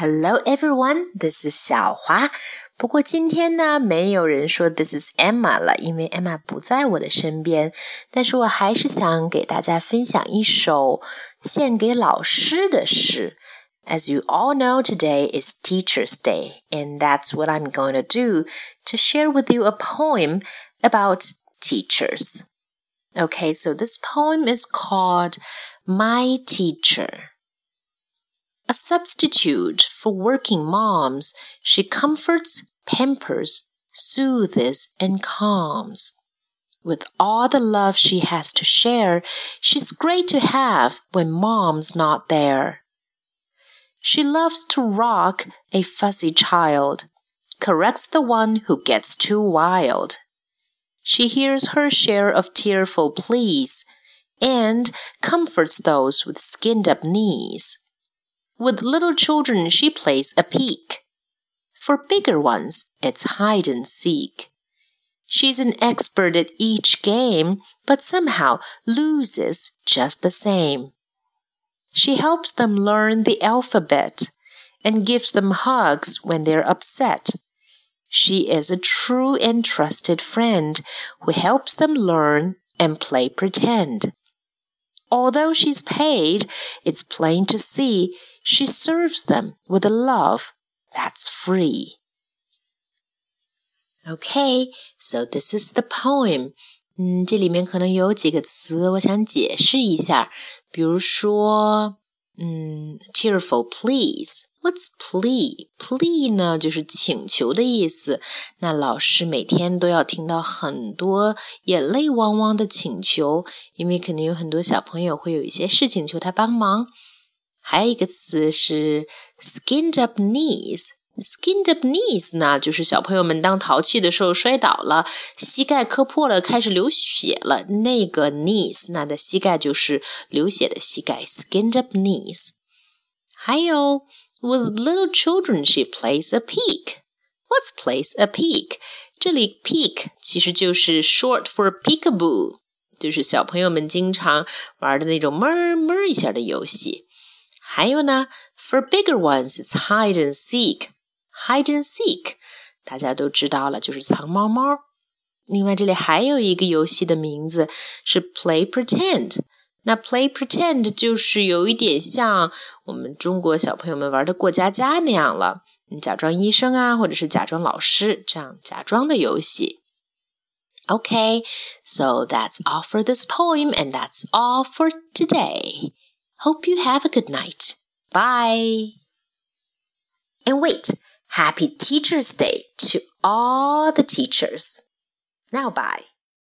Hello everyone, this is 小华。不过今天呢，没有人说 This is Emma 了，因为 Emma 不在我的身边。但是我还是想给大家分享一首献给老师的诗。As you all know, today is Teacher's Day, and that's what I'm going to do to share with you a poem about teachers. Okay, so this poem is called My Teacher. Substitute for working moms, she comforts, pampers, soothes, and calms. With all the love she has to share, she's great to have when mom's not there. She loves to rock a fussy child, corrects the one who gets too wild. She hears her share of tearful pleas and comforts those with skinned up knees. With little children, she plays a peek. For bigger ones, it's hide and seek. She's an expert at each game, but somehow loses just the same. She helps them learn the alphabet and gives them hugs when they're upset. She is a true and trusted friend who helps them learn and play pretend. Although she's paid, it's plain to see she serves them with a love that's free. Okay, so this is the poem. 嗯，这里面可能有几个词，我想解释一下。比如说，嗯，tearful pleas，what's plea？Plea 呢，就是请求的意思。那老师每天都要听到很多眼泪汪汪的请求，因为肯定有很多小朋友会有一些事情求他帮忙。还有一个词是 skinned up knees。Skinned up knees 呢，就是小朋友们当淘气的时候摔倒了，膝盖磕破了，开始流血了。那个 knees，那的膝盖就是流血的膝盖。Skinned up knees。还有 with little children she plays a peek。What's plays a peek？这里 peek 其实就是 short for peekaboo，就是小朋友们经常玩的那种哞哞一下的游戏。还有呢，for bigger ones it's hide and seek。hide and seek，大家都知道了，就是藏猫猫。另外，这里还有一个游戏的名字是 play pretend。 那 play pretend 就是有一点像我们中国小朋友们玩的过家家那样了，假装医生啊，或者是假装老师这样假装的游戏。Okay, so that's all for this poem, and that's all for today. Hope you have a good night. Bye. And wait, happy Teacher's Day to all the teachers. Now, bye.